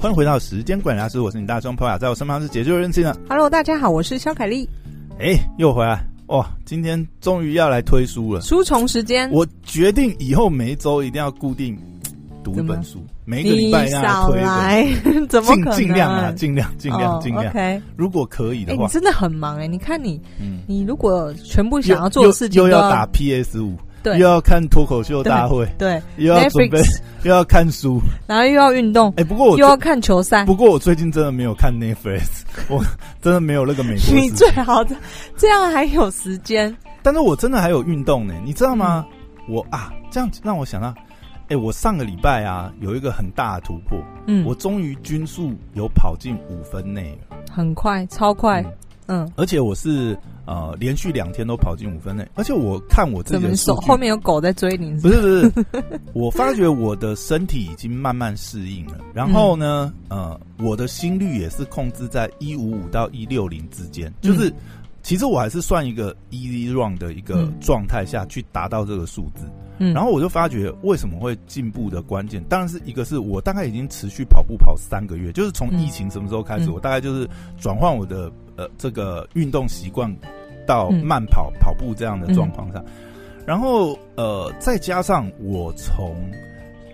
欢迎回到时间管理大师，我是你大双朋友，在我身旁是解救任性的。Hello，大家好，我是肖凯丽。哎，又回来哇！今天终于要来推书了，书虫时间。我决定以后每一周一定要固定读一本书，每一个礼拜要推一本。怎么可能？尽量啊，尽量，尽量，尽量。OK，如果可以的话，你真的很忙哎！你看你，你如果全部想要做的事情又要打 PS 五。对，又要看脱口秀大会，对，又要准备，又要看书，然后又要运动。哎，不过我又要看球赛。不过我最近真的没有看 Netflix，我 真的没有那个美国。你最好的这样还有时间。但是我真的还有运动呢，你知道吗？我啊，这样让我想到，哎，我上个礼拜啊有一个很大的突破，嗯，我终于均速有跑进五分内，很快，超快，嗯，而且我是。呃，连续两天都跑进五分内，而且我看我自己的手后面有狗在追你是不是，不是不是，我发觉我的身体已经慢慢适应了。然后呢，嗯、呃，我的心率也是控制在一五五到一六零之间，就是、嗯、其实我还是算一个 easy run 的一个状态下去达到这个数字。嗯，然后我就发觉为什么会进步的关键，当然是一个是我大概已经持续跑步跑三个月，就是从疫情什么时候开始，嗯、我大概就是转换我的呃这个运动习惯。到慢跑、嗯、跑步这样的状况上，然后呃，再加上我从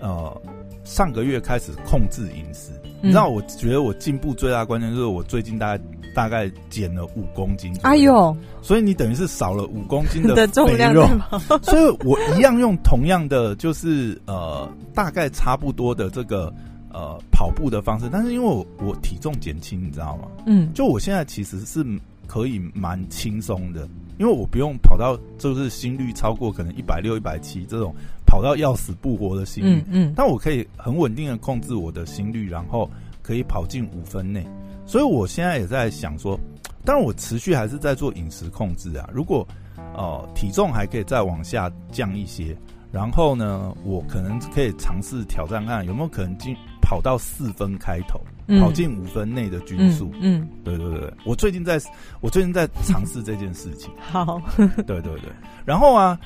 呃上个月开始控制饮食，嗯、你知道，我觉得我进步最大的关键就是我最近大概大概减了五公斤。哎呦，所以你等于是少了五公斤的，的重量，所以我一样用同样的就是呃大概差不多的这个呃跑步的方式，但是因为我我体重减轻，你知道吗？嗯，就我现在其实是。可以蛮轻松的，因为我不用跑到就是心率超过可能一百六、一百七这种跑到要死不活的心率，嗯，嗯，但我可以很稳定的控制我的心率，然后可以跑进五分内。所以我现在也在想说，当然我持续还是在做饮食控制啊。如果呃体重还可以再往下降一些，然后呢，我可能可以尝试挑战看有没有可能进跑到四分开头。跑进五分内的均速，嗯，嗯，对对对，我最近在，我最近在尝试这件事情。好，对对对。然后啊，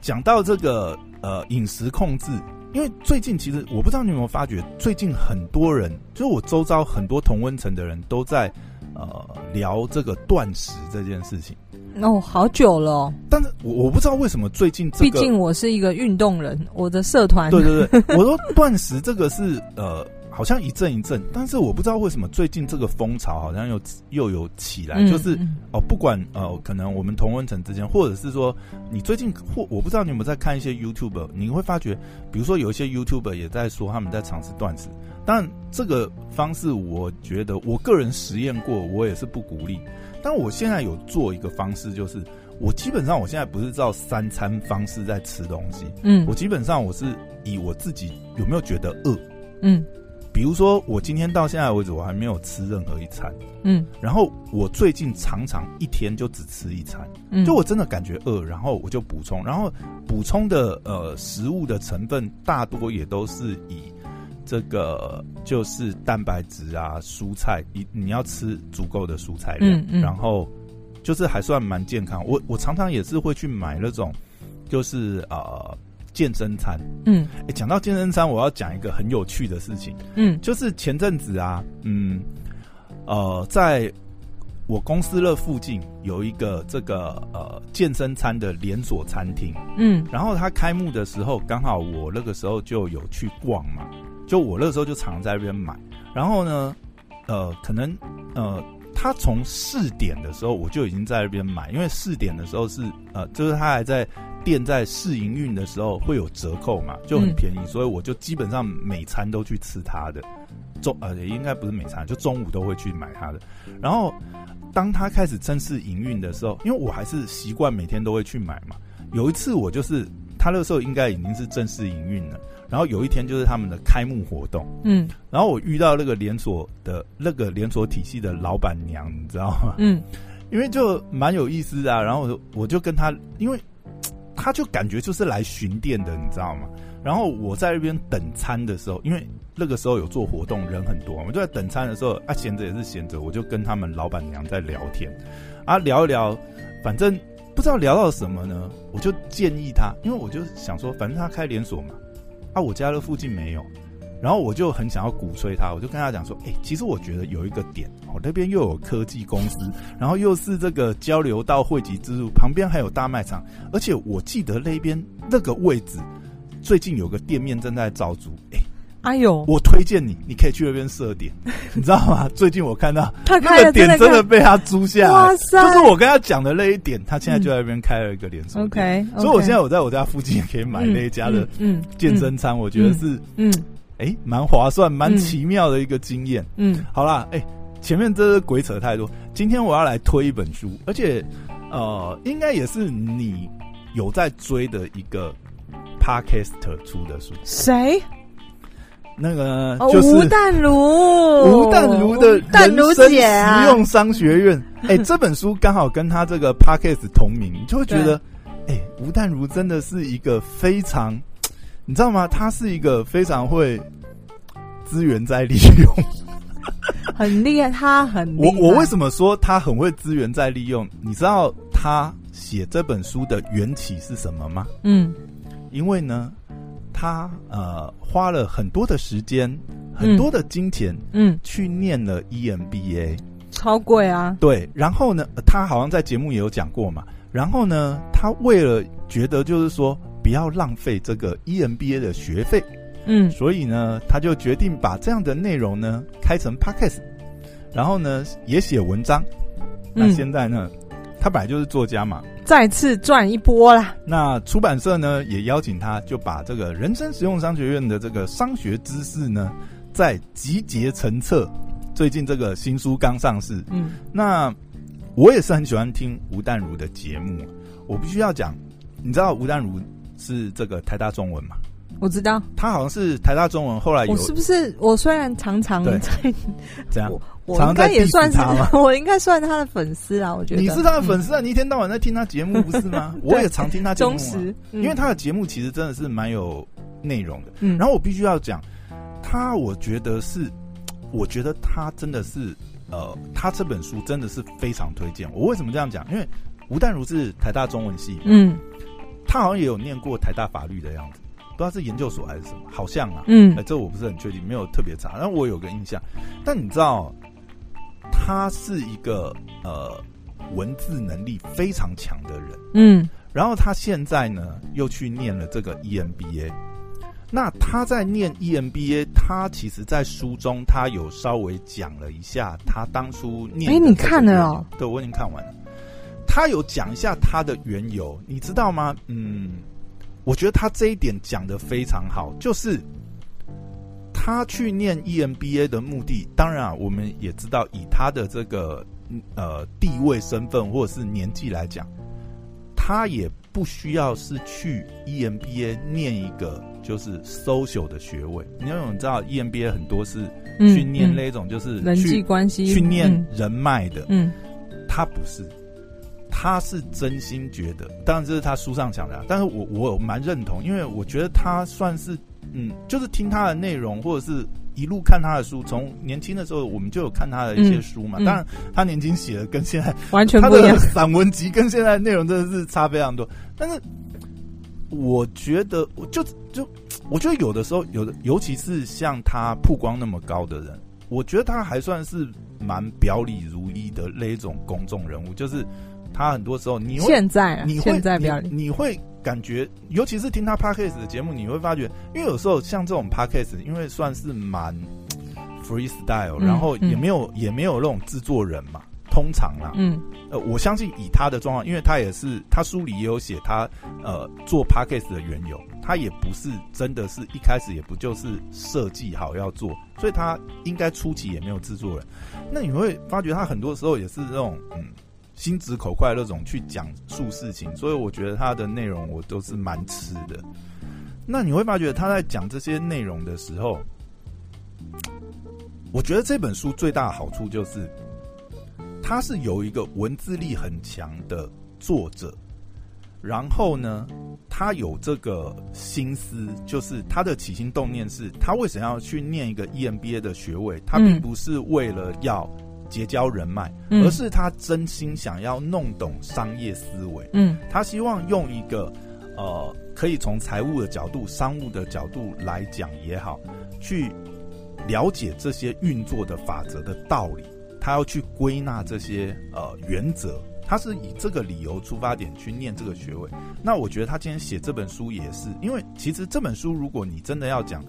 讲到这个呃饮食控制，因为最近其实我不知道你有没有发觉，最近很多人，就是我周遭很多同温层的人都在呃聊这个断食这件事情。哦，好久了哦。但是我我不知道为什么最近这个，毕竟我是一个运动人，我的社团，对对对，我说断食这个是呃。好像一阵一阵，但是我不知道为什么最近这个风潮好像又又有起来，嗯、就是哦，不管呃，可能我们同温层之间，或者是说你最近或我不知道你有没有在看一些 YouTuber，你会发觉，比如说有一些 YouTuber 也在说他们在尝试断食，但这个方式我觉得我个人实验过，我也是不鼓励。但我现在有做一个方式，就是我基本上我现在不是照三餐方式在吃东西，嗯，我基本上我是以我自己有没有觉得饿，嗯。比如说，我今天到现在为止，我还没有吃任何一餐。嗯，然后我最近常常一天就只吃一餐。嗯，就我真的感觉饿，然后我就补充，然后补充的呃食物的成分大多也都是以这个就是蛋白质啊、蔬菜，你你要吃足够的蔬菜量，嗯嗯，然后就是还算蛮健康。我我常常也是会去买那种，就是呃。健身餐，嗯，哎，讲到健身餐，我要讲一个很有趣的事情，嗯，就是前阵子啊，嗯，呃，在我公司那附近有一个这个呃健身餐的连锁餐厅，嗯，然后它开幕的时候，刚好我那个时候就有去逛嘛，就我那个时候就常在那边买，然后呢，呃，可能呃，他从试点的时候我就已经在那边买，因为试点的时候是呃，就是他还在。店在试营运的时候会有折扣嘛，就很便宜，嗯、所以我就基本上每餐都去吃它的中，呃，应该不是每餐，就中午都会去买它的。然后当他开始正式营运的时候，因为我还是习惯每天都会去买嘛。有一次我就是他那个时候应该已经是正式营运了，然后有一天就是他们的开幕活动，嗯，然后我遇到那个连锁的那个连锁体系的老板娘，你知道吗？嗯，因为就蛮有意思的啊，然后我就我就跟他，因为。他就感觉就是来巡店的，你知道吗？然后我在那边等餐的时候，因为那个时候有做活动，人很多，我就在等餐的时候，啊，闲着也是闲着，我就跟他们老板娘在聊天，啊，聊一聊，反正不知道聊到什么呢，我就建议他，因为我就想说，反正他开连锁嘛，啊，我家的附近没有，然后我就很想要鼓吹他，我就跟他讲说，哎、欸，其实我觉得有一个点，哦，那边又有科技公司，然后又是这个交流道汇集之路，旁边还有大卖场，而且我记得那边那个位置最近有个店面正在招租，哎、欸，哎呦，我推荐你，你可以去那边设点，你知道吗？最近我看到他那个点真的被他租下来，哇塞，就是我跟他讲的那一点，他现在就在那边开了一个连锁店、嗯、，OK，, okay 所以我现在我在我家附近也可以买那一家的嗯健身餐，我觉得是嗯。嗯哎，蛮划算，蛮奇妙的一个经验。嗯，好啦，哎，前面这是鬼扯太多。今天我要来推一本书，而且呃，应该也是你有在追的一个 Podcaster 出的书。谁？那个就是吴淡如，吴淡如的人生实用商学院。哎，这本书刚好跟他这个 Podcast 同名，你就会觉得，哎，吴淡如真的是一个非常。你知道吗？他是一个非常会资源再利用，很厉害。他很害。我我为什么说他很会资源再利用？你知道他写这本书的缘起是什么吗？嗯，因为呢，他呃花了很多的时间、很多的金钱，嗯，去念了 EMBA，超贵啊。对，然后呢，他好像在节目也有讲过嘛。然后呢，他为了觉得就是说。不要浪费这个 EMBA 的学费，嗯，所以呢，他就决定把这样的内容呢开成 Podcast，然后呢也写文章。那现在呢，他本来就是作家嘛，再次赚一波啦。那出版社呢也邀请他，就把这个人生实用商学院的这个商学知识呢再集结成册。最近这个新书刚上市，嗯，那我也是很喜欢听吴淡如的节目，我必须要讲，你知道吴淡如。是这个台大中文嘛？我知道，他好像是台大中文。后来有我是不是？我虽然常常在 这样，我应该也算是，我应该算他的粉丝啊。我觉得你是他的粉丝啊，你一天到晚在听他节目不是吗？我也常听他节目，忠实，因为他的节目其实真的是蛮有内容的。嗯，然后我必须要讲，他我觉得是，我觉得他真的是，呃，他这本书真的是非常推荐。我为什么这样讲？因为吴淡如是台大中文系，嗯。他好像也有念过台大法律的样子，不知道是研究所还是什么，好像啊，嗯，哎这我不是很确定，没有特别查，但我有个印象。但你知道，他是一个呃文字能力非常强的人，嗯，然后他现在呢又去念了这个 EMBA。那他在念 EMBA，他其实在书中他有稍微讲了一下他当初念，哎，你看了哦？对，我已经看完了。他有讲一下他的缘由，你知道吗？嗯，我觉得他这一点讲的非常好，就是他去念 EMBA 的目的。当然啊，我们也知道，以他的这个呃地位、身份或者是年纪来讲，他也不需要是去 EMBA 念一个就是 social 的学位。因为我们知道，EMBA 很多是去念那种就是人际关系、去念人脉的。嗯，他不是。他是真心觉得，当然这是他书上讲的，但是我我蛮认同，因为我觉得他算是，嗯，就是听他的内容，或者是一路看他的书，从年轻的时候我们就有看他的一些书嘛。嗯嗯、当然，他年轻写的跟现在完全不一样，散文集跟现在内容真的是差非常多。但是我觉得，我就就我觉得有的时候，有的尤其是像他曝光那么高的人，我觉得他还算是蛮表里如一的那一种公众人物，就是。他很多时候，你会现在、啊、你会现在你你会感觉，尤其是听他 podcast 的节目，你会发觉，因为有时候像这种 podcast，因为算是蛮 freestyle，、嗯、然后也没有、嗯、也没有那种制作人嘛，通常啦，嗯，呃，我相信以他的状况，因为他也是他书里也有写他呃做 podcast 的缘由，他也不是真的是一开始也不就是设计好要做，所以他应该初期也没有制作人，那你会发觉他很多时候也是那种嗯。心直口快那种去讲述事情，所以我觉得他的内容我都是蛮吃的。那你会发觉他在讲这些内容的时候，我觉得这本书最大的好处就是，他是有一个文字力很强的作者，然后呢，他有这个心思，就是他的起心动念是，他为什么要去念一个 EMBA 的学位？他并不是为了要。结交人脉，而是他真心想要弄懂商业思维。嗯，他希望用一个呃可以从财务的角度、商务的角度来讲也好，去了解这些运作的法则的道理，他要去归纳这些呃原则，他是以这个理由出发点去念这个学位。那我觉得他今天写这本书也是，因为其实这本书如果你真的要讲，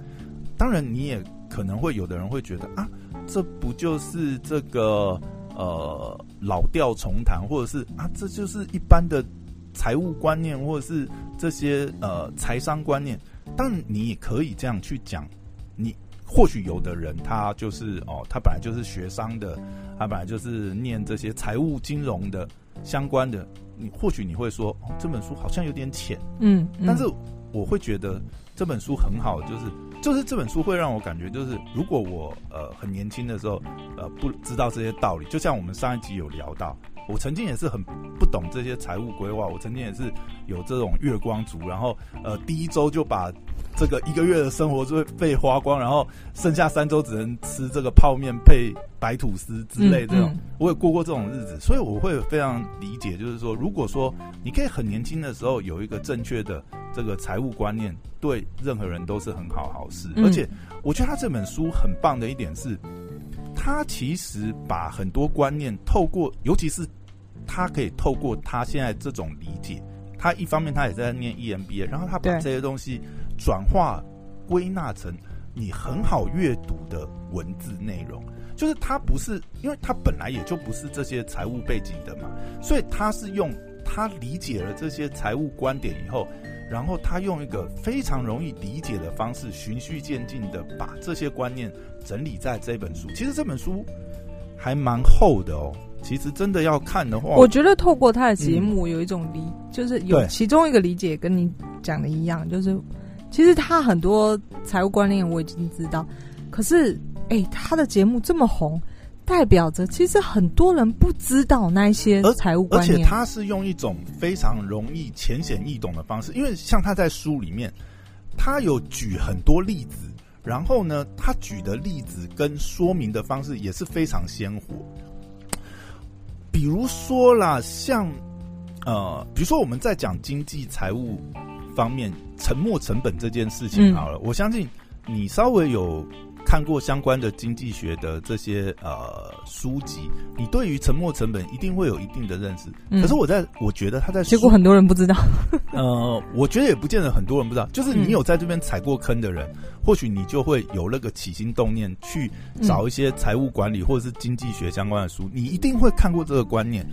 当然你也可能会有的人会觉得啊，这不就是这个呃老调重弹，或者是啊这就是一般的。财务观念，或者是这些呃财商观念，当然你也可以这样去讲。你或许有的人他就是哦，他本来就是学商的，他本来就是念这些财务金融的相关的。你或许你会说，哦，这本书好像有点浅，嗯，嗯，但是我会觉得这本书很好，就是就是这本书会让我感觉，就是如果我呃很年轻的时候呃不知道这些道理，就像我们上一集有聊到。我曾经也是很不懂这些财务规划，我曾经也是有这种月光族，然后呃第一周就把这个一个月的生活就会被花光，然后剩下三周只能吃这个泡面配白吐司之类这种，嗯。嗯、我也过过这种日子，所以我会非常理解，就是说，如果说你可以很年轻的时候有一个正确的这个财务观念，对任何人都是很好好事。而且我觉得他这本书很棒的一点是，他其实把很多观念透过，尤其是他可以透过他现在这种理解，他一方面他也在念 EMBA，然后他把这些东西转化归纳成你很好阅读的文字内容。就是他不是，因为他本来也就不是这些财务背景的嘛，所以他是用他理解了这些财务观点以后，然后他用一个非常容易理解的方式，循序渐进的把这些观念整理在这本书。其实这本书还蛮厚的哦。其实真的要看的话，我觉得透过他的节目有一种理，嗯、就是有其中一个理解跟你讲的一样，就是其实他很多财务观念我已经知道，可是哎、欸，他的节目这么红，代表着其实很多人不知道那些财务观念，而且他是用一种非常容易浅显易懂的方式，因为像他在书里面，他有举很多例子，然后呢，他举的例子跟说明的方式也是非常鲜活。比如说啦，像呃，比如说我们在讲经济财务方面沉没成本这件事情好了，嗯、我相信你稍微有看过相关的经济学的这些呃书籍，你对于沉没成本一定会有一定的认识。嗯、可是我在我觉得他在结果很多人不知道。呃，我觉得也不见得很多人不知道，就是你有在这边踩过坑的人，嗯、或许你就会有那个起心动念去找一些财务管理或者是经济学相关的书，你一定会看过这个观念。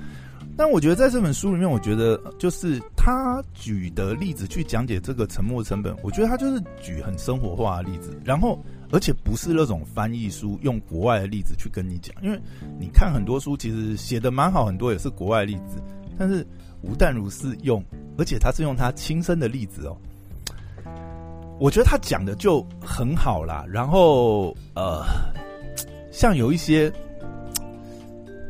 但我觉得在这本书里面，我觉得就是他举的例子去讲解这个沉没成本，我觉得他就是举很生活化的例子，然后而且不是那种翻译书用国外的例子去跟你讲，因为你看很多书其实写的蛮好，很多也是国外例子，但是吴淡如是用，而且他是用他亲身的例子哦，我觉得他讲的就很好啦。然后呃，像有一些。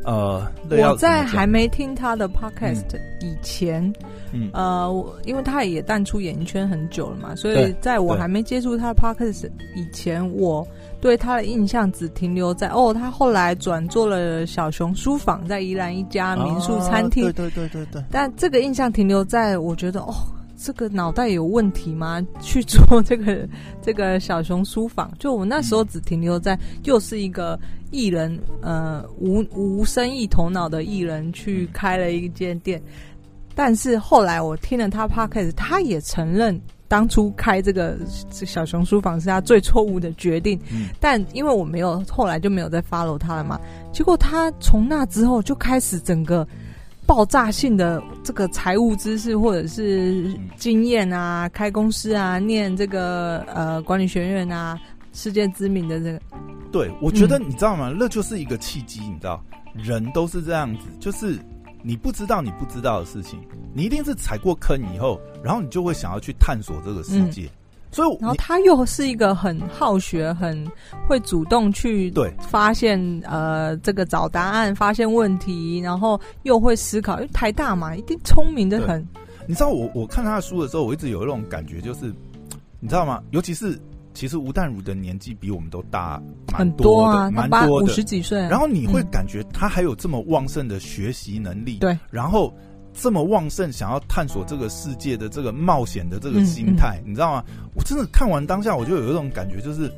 呃，我在还没听他的 podcast 以前，嗯，呃，因为他也淡出演艺圈很久了嘛，所以在我还没接触他的 podcast 以前，我对他的印象只停留在哦，他后来转做了小熊书房，在宜兰一家民宿餐厅，对对对对对。但这个印象停留在我觉得哦。这个脑袋有问题吗？去做这个 这个小熊书房，就我那时候只停留在又是一个艺人，呃，无无生意头脑的艺人去开了一间店。但是后来我听了他 podcast，他也承认当初开这个小熊书房是他最错误的决定。嗯、但因为我没有后来就没有再 follow 他了嘛，结果他从那之后就开始整个。爆炸性的这个财务知识或者是经验啊，开公司啊，念这个呃管理学院啊，世界知名的这个，对，我觉得你知道吗？嗯、那就是一个契机，你知道，人都是这样子，就是你不知道你不知道的事情，你一定是踩过坑以后，然后你就会想要去探索这个世界。嗯所以，然后他又是一个很好学、很会主动去对发现对呃这个找答案、发现问题，然后又会思考。因为台大嘛，一定聪明的很。你知道我我看他的书的时候，我一直有一种感觉，就是你知道吗？尤其是其实吴淡如的年纪比我们都大蛮多的，很多啊，蛮多的，五十几岁。然后你会感觉他还有这么旺盛的学习能力，对，然后。这么旺盛，想要探索这个世界的这个冒险的这个心态，嗯嗯、你知道吗？我真的看完当下，我就有一种感觉，就是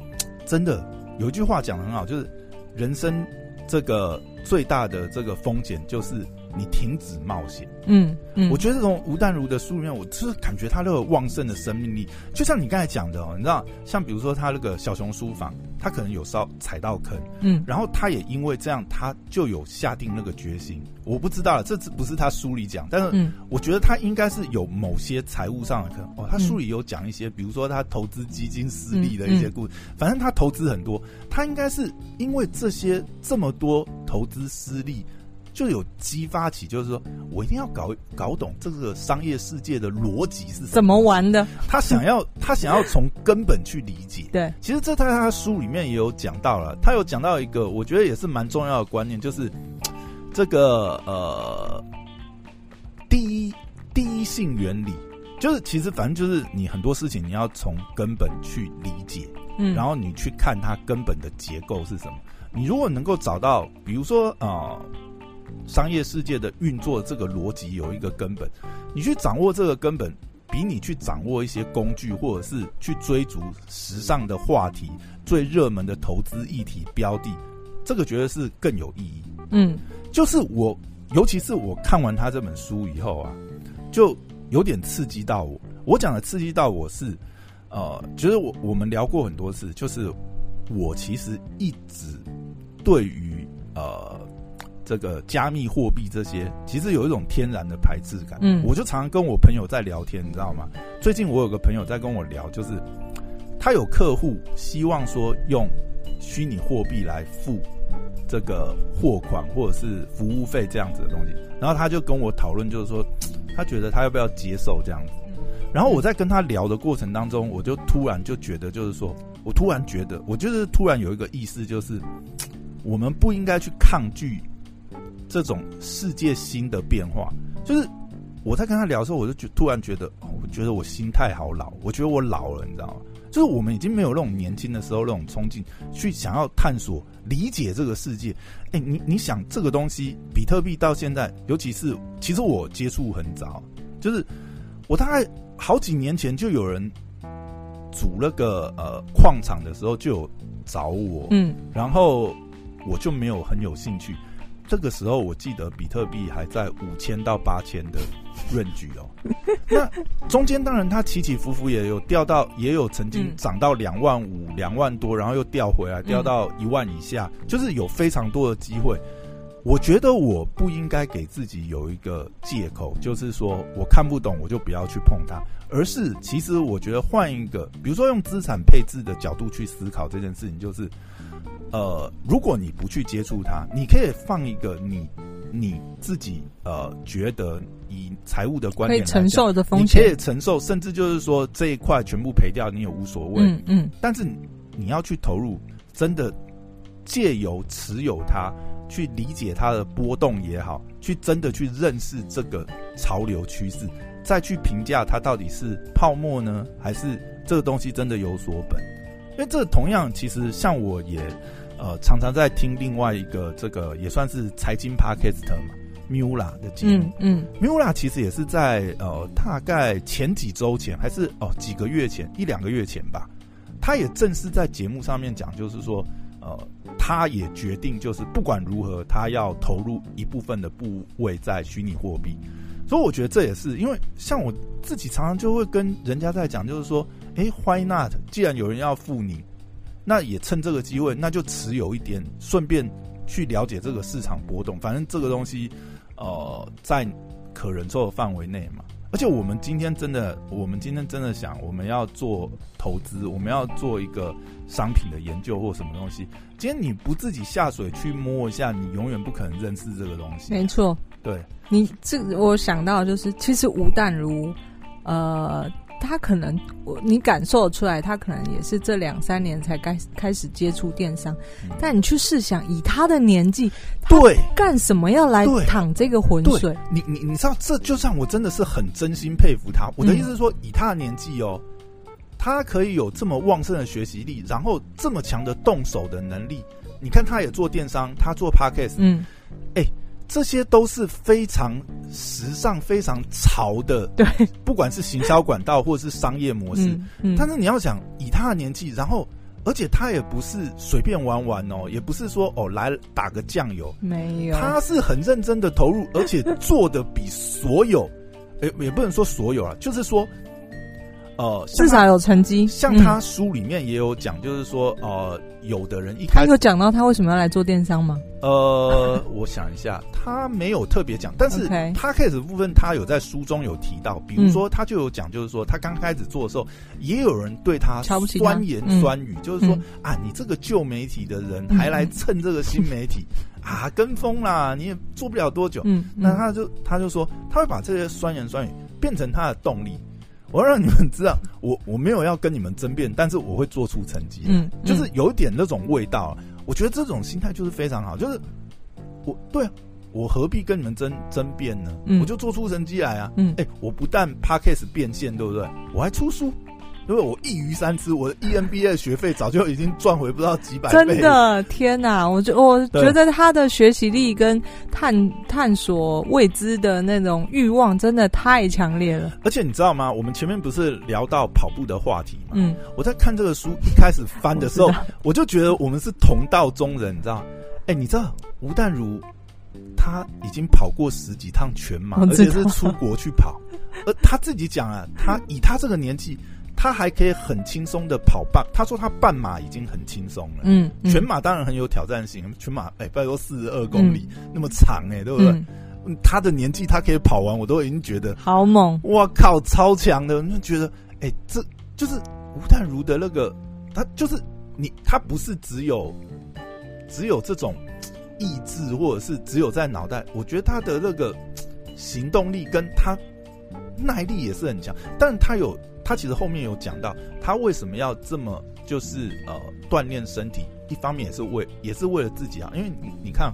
真的有一句话讲的很好，就是人生这个最大的这个风险就是。你停止冒险，嗯嗯，我觉得这种吴淡如的书里面，我就是感觉他那个旺盛的生命力，就像你刚才讲的哦，你知道，像比如说他那个小熊书房，他可能有稍踩到坑，嗯，然后他也因为这样，他就有下定那个决心。我不知道了，这不是他书里讲，但是我觉得他应该是有某些财务上的坑哦。他书里有讲一些，比如说他投资基金失利的一些故事，反正他投资很多，他应该是因为这些这么多投资失利。就有激发起，就是说我一定要搞搞懂这个商业世界的逻辑是怎么玩的。他想要 他想要从根本去理解。对，其实这在他书里面也有讲到了。他有讲到一个，我觉得也是蛮重要的观念，就是这个呃，第一第一性原理，就是其实反正就是你很多事情你要从根本去理解，嗯，然后你去看它根本的结构是什么。你如果能够找到，比如说啊。呃商业世界的运作，这个逻辑有一个根本，你去掌握这个根本，比你去掌握一些工具，或者是去追逐时尚的话题、最热门的投资议题标的，这个觉得是更有意义。嗯，就是我，尤其是我看完他这本书以后啊，就有点刺激到我。我讲的刺激到我是，呃，觉得我我们聊过很多次，就是我其实一直对于呃。这个加密货币这些，其实有一种天然的排斥感。嗯，我就常常跟我朋友在聊天，你知道吗？最近我有个朋友在跟我聊，就是他有客户希望说用虚拟货币来付这个货款或者是服务费这样子的东西，然后他就跟我讨论，就是说他觉得他要不要接受这样子。然后我在跟他聊的过程当中，我就突然就觉得，就是说我突然觉得，我就是突然有一个意思，就是我们不应该去抗拒。这种世界新的变化，就是我在跟他聊的时候，我就觉突然觉得，我觉得我心态好老，我觉得我老了，你知道吗？就是我们已经没有那种年轻的时候那种冲劲，去想要探索、理解这个世界。哎，你你想这个东西，比特币到现在，尤其是其实我接触很早，就是我大概好几年前就有人组那个呃矿场的时候就有找我，嗯，然后我就没有很有兴趣。这个时候，我记得比特币还在五千到八千的 range 哦。那中间当然它起起伏伏，也有掉到，也有曾经涨到两万五、两万多，然后又掉回来，掉到一万以下，就是有非常多的机会。我觉得我不应该给自己有一个借口，就是说我看不懂，我就不要去碰它，而是其实我觉得换一个，比如说用资产配置的角度去思考这件事情，就是。呃，如果你不去接触它，你可以放一个你你自己呃觉得以财务的观点可以承受的风险，你可以承受，甚至就是说这一块全部赔掉，你也无所谓。嗯嗯。但是你要去投入，真的借由持有它，去理解它的波动也好，去真的去认识这个潮流趋势，再去评价它到底是泡沫呢，还是这个东西真的有所本？因为这同样，其实像我也，呃，常常在听另外一个这个也算是财经 Podcast 嘛，Mula 的节目。嗯，嗯，Mula 其实也是在呃大概前几周前，还是哦、呃、几个月前，一两个月前吧，他也正式在节目上面讲，就是说，呃，他也决定就是不管如何，他要投入一部分的部位在虚拟货币。所以我觉得这也是因为像我自己常常就会跟人家在讲，就是说。哎，Why not？既然有人要付你，那也趁这个机会，那就持有一点，顺便去了解这个市场波动。反正这个东西，呃，在可忍受的范围内嘛。而且我们今天真的，我们今天真的想，我们要做投资，我们要做一个商品的研究或什么东西。今天你不自己下水去摸一下，你永远不可能认识这个东西。没错，对你这我想到就是，其实吴淡如，呃。他可能，我你感受出来，他可能也是这两三年才开开始接触电商。嗯、但你去试想，以他的年纪，对，干什么要来淌这个浑水？你你你知道，这就让我真的是很真心佩服他。我的意思是说，嗯、以他的年纪哦，他可以有这么旺盛的学习力，然后这么强的动手的能力。你看，他也做电商，他做 Podcast，嗯，哎、欸，这些都是非常时尚、非常潮的，对，不管是行销管道或者是商业模式。嗯嗯、但是你要想，以他的年纪，然后而且他也不是随便玩玩哦，也不是说哦来打个酱油，没有，他是很认真的投入，而且做的比所有，也也不能说所有啊，就是说。呃，至少有成绩。像他书里面也有讲，就是说，嗯、呃，有的人一开始他有讲到他为什么要来做电商吗？呃，我想一下，他没有特别讲，但是他开始部分他有在书中有提到，比如说他就有讲，就是说他刚开始做的时候，也有人对他酸言酸语，嗯、就是说、嗯、啊，你这个旧媒体的人还来蹭这个新媒体、嗯、啊，跟风啦，你也做不了多久。嗯，那他就他就说，他会把这些酸言酸语变成他的动力。我要让你们知道，我我没有要跟你们争辩，但是我会做出成绩。嗯，就是有点那种味道。我觉得这种心态就是非常好。就是我对，啊我何必跟你们争争辩呢？我就做出成绩来啊。嗯，哎，我不但 Podcast 变现，对不对？我还出书。因为我一鱼三吃，我的 EMBA 学费早就已经赚回不知道几百倍。真的，天哪！我觉我觉得他的学习力跟探探索未知的那种欲望真的太强烈了。而且你知道吗？我们前面不是聊到跑步的话题吗？嗯，我在看这个书一开始翻的时候，我，我就觉得我们是同道中人，你知道？哎，你知道吴淡如他已经跑过十几趟全马，而且是出国去跑，而他自己讲啊，他以他这个年纪。他还可以很轻松的跑半，他说他半马已经很轻松了。嗯，嗯，全马当然很有挑战性，全马哎，拜托四十二公里，嗯、那么长哎，对不对？嗯、他的年纪他可以跑完，我都已经觉得好猛！哇靠，超强的！就觉得哎，这就是吴淡如的那个，他就是你，他不是只有只有这种意志，或者是只有在脑袋。我觉得他的那个行动力跟他耐力也是很强，但他有。他其实后面有讲到，他为什么要这么就是呃锻炼身体，一方面也是为也是为了自己啊，因为你你看，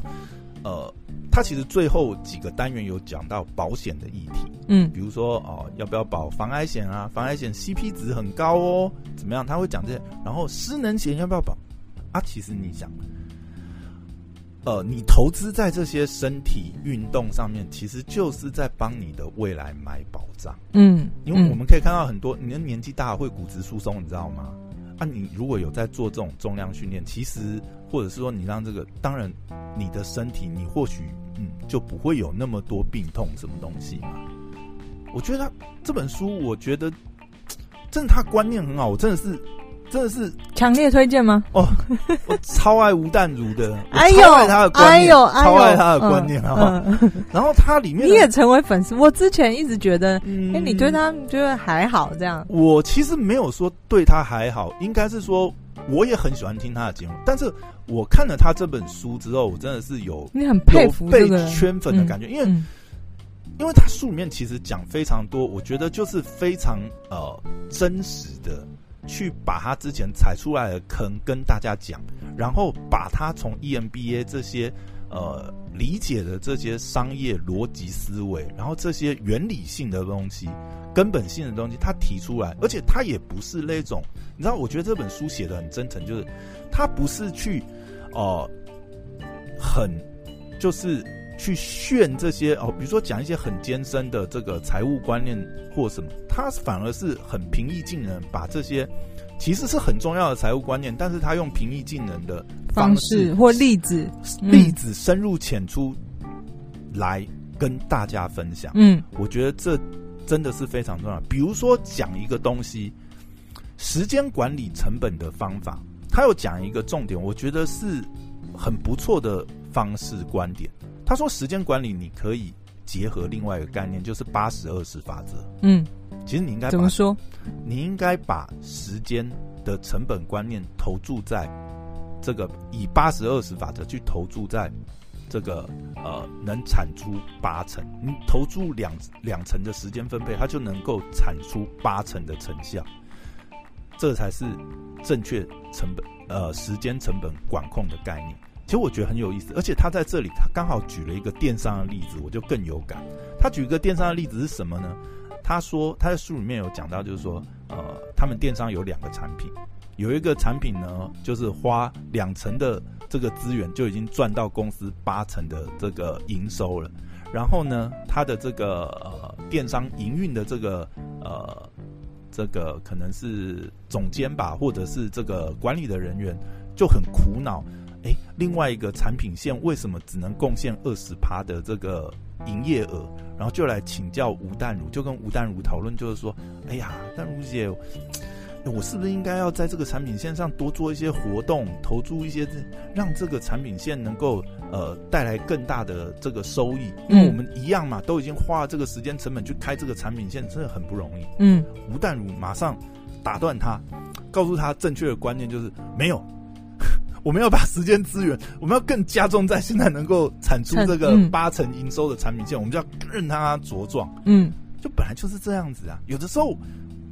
呃，他其实最后几个单元有讲到保险的议题，嗯，比如说哦、呃，要不要保防癌险啊？防癌险 CP 值很高哦，怎么样？他会讲这些，然后失能险要不要保？啊，其实你想。呃，你投资在这些身体运动上面，其实就是在帮你的未来买保障。嗯，因为我们可以看到很多，你的年纪大会骨质疏松，你知道吗？啊，你如果有在做这种重量训练，其实或者是说你让这个，当然你的身体，你或许嗯就不会有那么多病痛什么东西嘛。我觉得他这本书，我觉得 真的他观念很好，我真的是。真的是强烈推荐吗？哦，我超爱吴淡如的，哎呦，超爱他的观念，哎呦，超爱他的观念，好不好？然后他里面你也成为粉丝，我之前一直觉得，哎，你对他觉得还好这样？我其实没有说对他还好，应该是说我也很喜欢听他的节目，但是我看了他这本书之后，我真的是有你很佩服被圈粉的感觉，因为因为他书里面其实讲非常多，我觉得就是非常呃真实的。去把他之前踩出来的坑跟大家讲，然后把他从 EMBA 这些呃理解的这些商业逻辑思维，然后这些原理性的东西、根本性的东西，他提出来，而且他也不是那种，你知道，我觉得这本书写的很真诚，就是他不是去哦、呃、很就是。去炫这些哦，比如说讲一些很艰深的这个财务观念或什么，他反而是很平易近人，把这些其实是很重要的财务观念，但是他用平易近人的方式，或例子，例子深入浅出来跟大家分享。嗯，我觉得这真的是非常重要。比如说讲一个东西，时间管理成本的方法，他有讲一个重点，我觉得是很不错的方式观点。他说：“时间管理你可以结合另外一个概念，就是八十二十法则。嗯，其实你应该怎么说？你应该把时间的成本观念投注在这个以八十二十法则去投注在这个呃能产出八成。你投注两两成的时间分配，它就能够产出八成的成效。这才是正确成本呃时间成本管控的概念。”其实我觉得很有意思，而且他在这里他刚好举了一个电商的例子，我就更有感。他举一个电商的例子是什么呢？他说他在书里面有讲到，就是说，呃，他们电商有两个产品，有一个产品呢，就是花两成的这个资源就已经赚到公司八成的这个营收了。然后呢，他的这个呃电商营运的这个呃这个可能是总监吧，或者是这个管理的人员就很苦恼。诶，另外一个产品线为什么只能贡献二十趴的这个营业额？然后就来请教吴淡如，就跟吴淡如讨论，就是说，哎呀，淡如姐，我是不是应该要在这个产品线上多做一些活动，投注一些，让这个产品线能够呃带来更大的这个收益？因为我们一样嘛，都已经花了这个时间成本去开这个产品线，真的很不容易。嗯，吴淡如马上打断他，告诉他正确的观念就是没有。我们要把时间资源，我们要更加重在现在能够产出这个八成营收的产品线，嗯、我们就要任它茁壮。嗯，就本来就是这样子啊。有的时候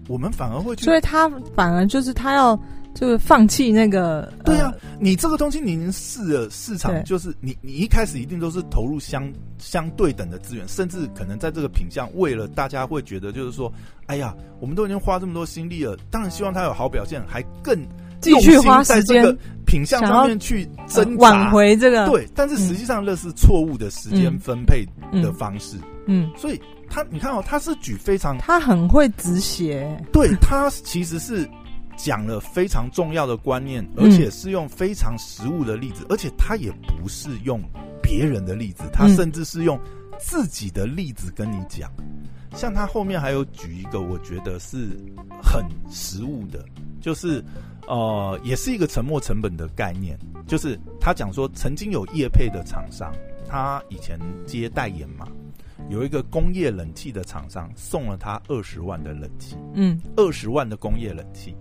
我们反而会去，所以他反而就是他要就是放弃那个。对啊，呃、你这个东西你已经试了市场，就是你你一开始一定都是投入相相对等的资源，甚至可能在这个品相，为了大家会觉得就是说，哎呀，我们都已经花这么多心力了，当然希望他有好表现，还更。继续花时间品相上面去增挽回这个。对，但是实际上那是错误的时间分配的方式。嗯，所以他你看哦，他是举非常他很会止血，对他其实是讲了非常重要的观念，而且是用非常实物的例子，而且他也不是用别人的例子，他甚至是用自己的例子跟你讲。像他后面还有举一个，我觉得是很实物的，就是。呃，也是一个沉没成本的概念，就是他讲说，曾经有业配的厂商，他以前接代言嘛，有一个工业冷气的厂商送了他二十万的冷气，嗯，二十万的工业冷气，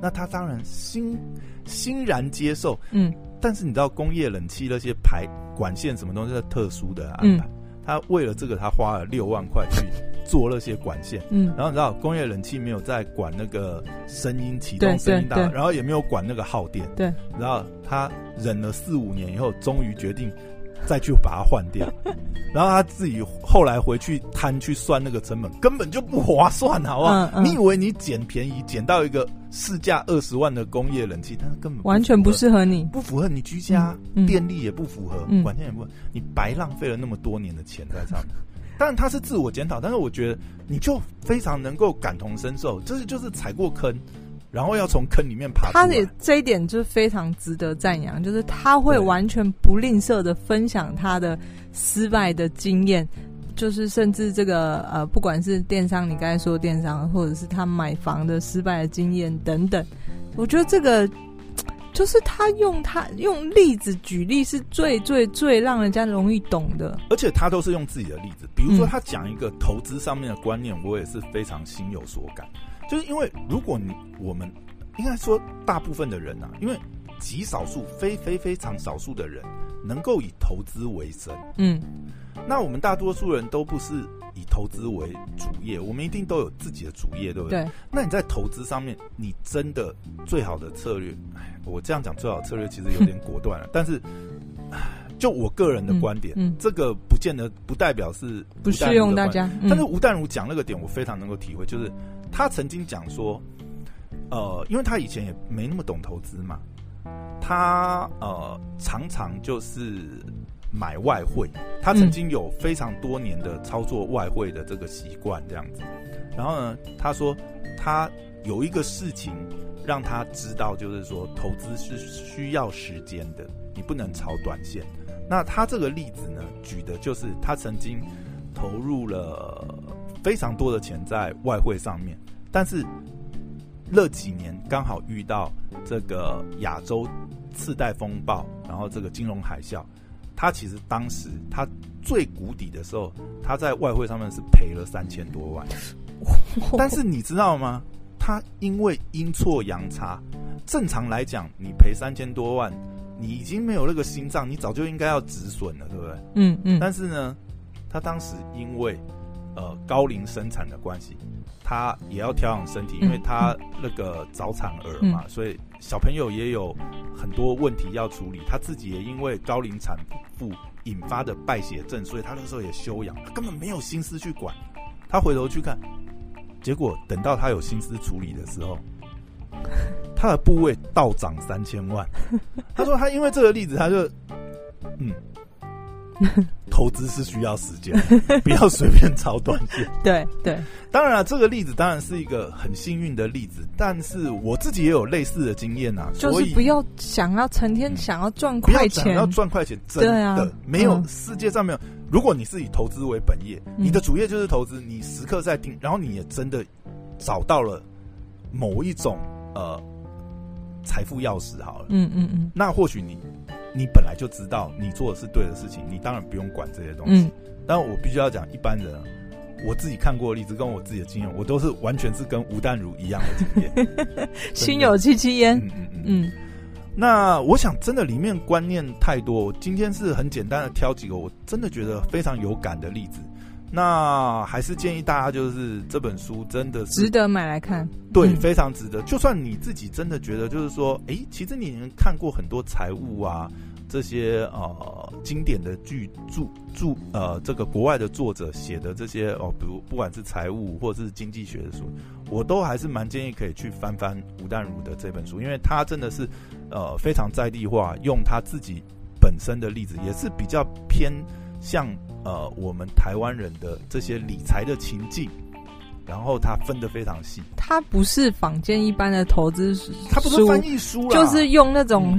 那他当然欣欣然接受，嗯，但是你知道工业冷气那些排管线什么东西是特殊的安排，嗯，他为了这个他花了六万块去。做那些管线，嗯，然后你知道工业冷气没有在管那个声音启动声音大，然后也没有管那个耗电，对，然后他忍了四五年以后，终于决定再去把它换掉，然后他自己后来回去摊去算那个成本，根本就不划算，好不好？嗯嗯、你以为你捡便宜捡到一个市价二十万的工业冷气，但是根本完全不适合你，不符合你居家，电力也不符合，嗯、管线也不合，你白浪费了那么多年的钱在上面。但他是自我检讨，但是我觉得你就非常能够感同身受，这是就是踩过坑，然后要从坑里面爬出来。他也这一点就是非常值得赞扬，就是他会完全不吝啬的分享他的失败的经验，就是甚至这个呃，不管是电商，你刚才说电商，或者是他买房的失败的经验等等，我觉得这个。就是他用他用例子举例是最最最让人家容易懂的，而且他都是用自己的例子，比如说他讲一个投资上面的观念，我也是非常心有所感。就是因为如果你我们应该说大部分的人啊，因为极少数非非非常少数的人能够以投资为生，嗯，那我们大多数人都不是。以投资为主业，我们一定都有自己的主业，对不对？对。那你在投资上面，你真的最好的策略，哎，我这样讲最好的策略其实有点果断了，但是，就我个人的观点，嗯嗯、这个不见得不代表是不适用大家。嗯、但是吴淡如讲那个点，我非常能够体会，就是他曾经讲说，呃，因为他以前也没那么懂投资嘛，他呃常常就是。买外汇，他曾经有非常多年的操作外汇的这个习惯，这样子。然后呢，他说他有一个事情让他知道，就是说投资是需要时间的，你不能炒短线。那他这个例子呢，举的就是他曾经投入了非常多的钱在外汇上面，但是那几年刚好遇到这个亚洲次贷风暴，然后这个金融海啸。他其实当时他最谷底的时候，他在外汇上面是赔了三千多万。但是你知道吗？他因为阴错阳差，正常来讲，你赔三千多万，你已经没有那个心脏，你早就应该要止损了，对不对？嗯嗯。但是呢，他当时因为呃高龄生产的关系，他也要调养身体，因为他那个早产儿嘛，所以小朋友也有很多问题要处理。他自己也因为高龄产妇引发的败血症，所以他那时候也休养，他根本没有心思去管。他回头去看，结果等到他有心思处理的时候，他的部位倒涨三千万。他说他因为这个例子，他就嗯。投资是需要时间，不要随便炒短线。对对，当然了，这个例子当然是一个很幸运的例子，但是我自己也有类似的经验呐。就是不要想要成天想要赚快钱，不要赚快钱，真的没有世界上没有。如果你是以投资为本业，你的主业就是投资，你时刻在盯，然后你也真的找到了某一种呃财富钥匙，好了，嗯嗯嗯，那或许你。你本来就知道你做的是对的事情，你当然不用管这些东西。嗯，但我必须要讲，一般人，我自己看过的例子跟我自己的经验，我都是完全是跟吴淡如一样的经验。心有戚戚焉。嗯嗯嗯。嗯，那我想，真的里面观念太多。今天是很简单的挑几个，我真的觉得非常有感的例子。那还是建议大家，就是这本书真的是值得买来看，对，嗯、非常值得。就算你自己真的觉得，就是说，哎、欸，其实你能看过很多财务啊这些呃经典的巨著著呃这个国外的作者写的这些哦，比如不管是财务或者是经济学的书，我都还是蛮建议可以去翻翻吴淡如的这本书，因为他真的是呃非常在地化，用他自己本身的例子，也是比较偏向。呃，我们台湾人的这些理财的情境，然后他分得非常细。他不是坊间一般的投资书，他不是翻译书，就是用那种、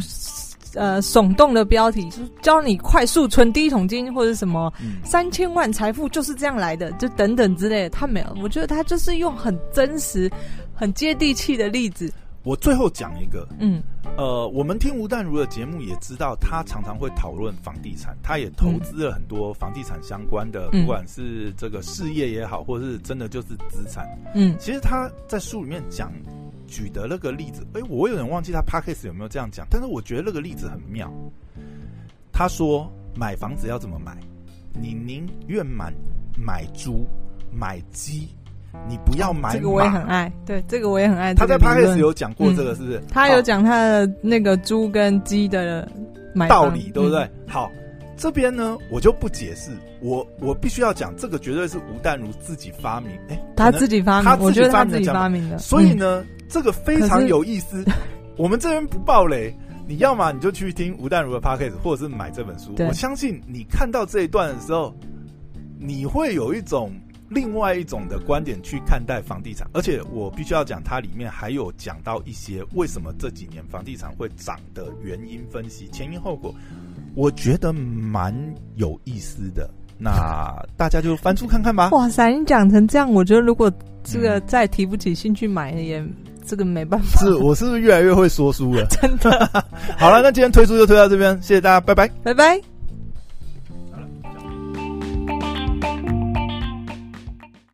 嗯、呃耸动的标题，就是教你快速存第一桶金或者什么、嗯、三千万财富就是这样来的，就等等之类的。他没有，我觉得他就是用很真实、很接地气的例子。我最后讲一个，嗯，呃，我们听吴淡如的节目也知道，他常常会讨论房地产，他也投资了很多房地产相关的，嗯、不管是这个事业也好，或者是真的就是资产，嗯，其实他在书里面讲举的那个例子，哎、欸，我有点忘记他 p a c k a g e 有没有这样讲，但是我觉得那个例子很妙。他说买房子要怎么买？你宁愿买买猪买鸡？你不要买、哦，这个我也很爱。对，这个我也很爱。他在 Podcast 有讲过这个，是不是？嗯、他有讲他的那个猪跟鸡的买道理，对不对？嗯、好，这边呢，我就不解释。我我必须要讲，这个绝对是吴淡如自己发明。哎，他自己发明，他自己发明的，我觉得他自己发明的。所以呢，嗯、这个非常有意思。我们这边不爆雷，你要么你就去听吴淡如的 Podcast，或者是买这本书。我相信你看到这一段的时候，你会有一种。另外一种的观点去看待房地产，而且我必须要讲，它里面还有讲到一些为什么这几年房地产会涨的原因分析，前因后果，我觉得蛮有意思的。那大家就翻出看看吧。哇塞，你讲成这样，我觉得如果这个再提不起兴趣买，也、嗯、这个没办法。是我是不是越来越会说书了？真的。好了，那今天推出就推到这边，谢谢大家，拜拜，拜拜。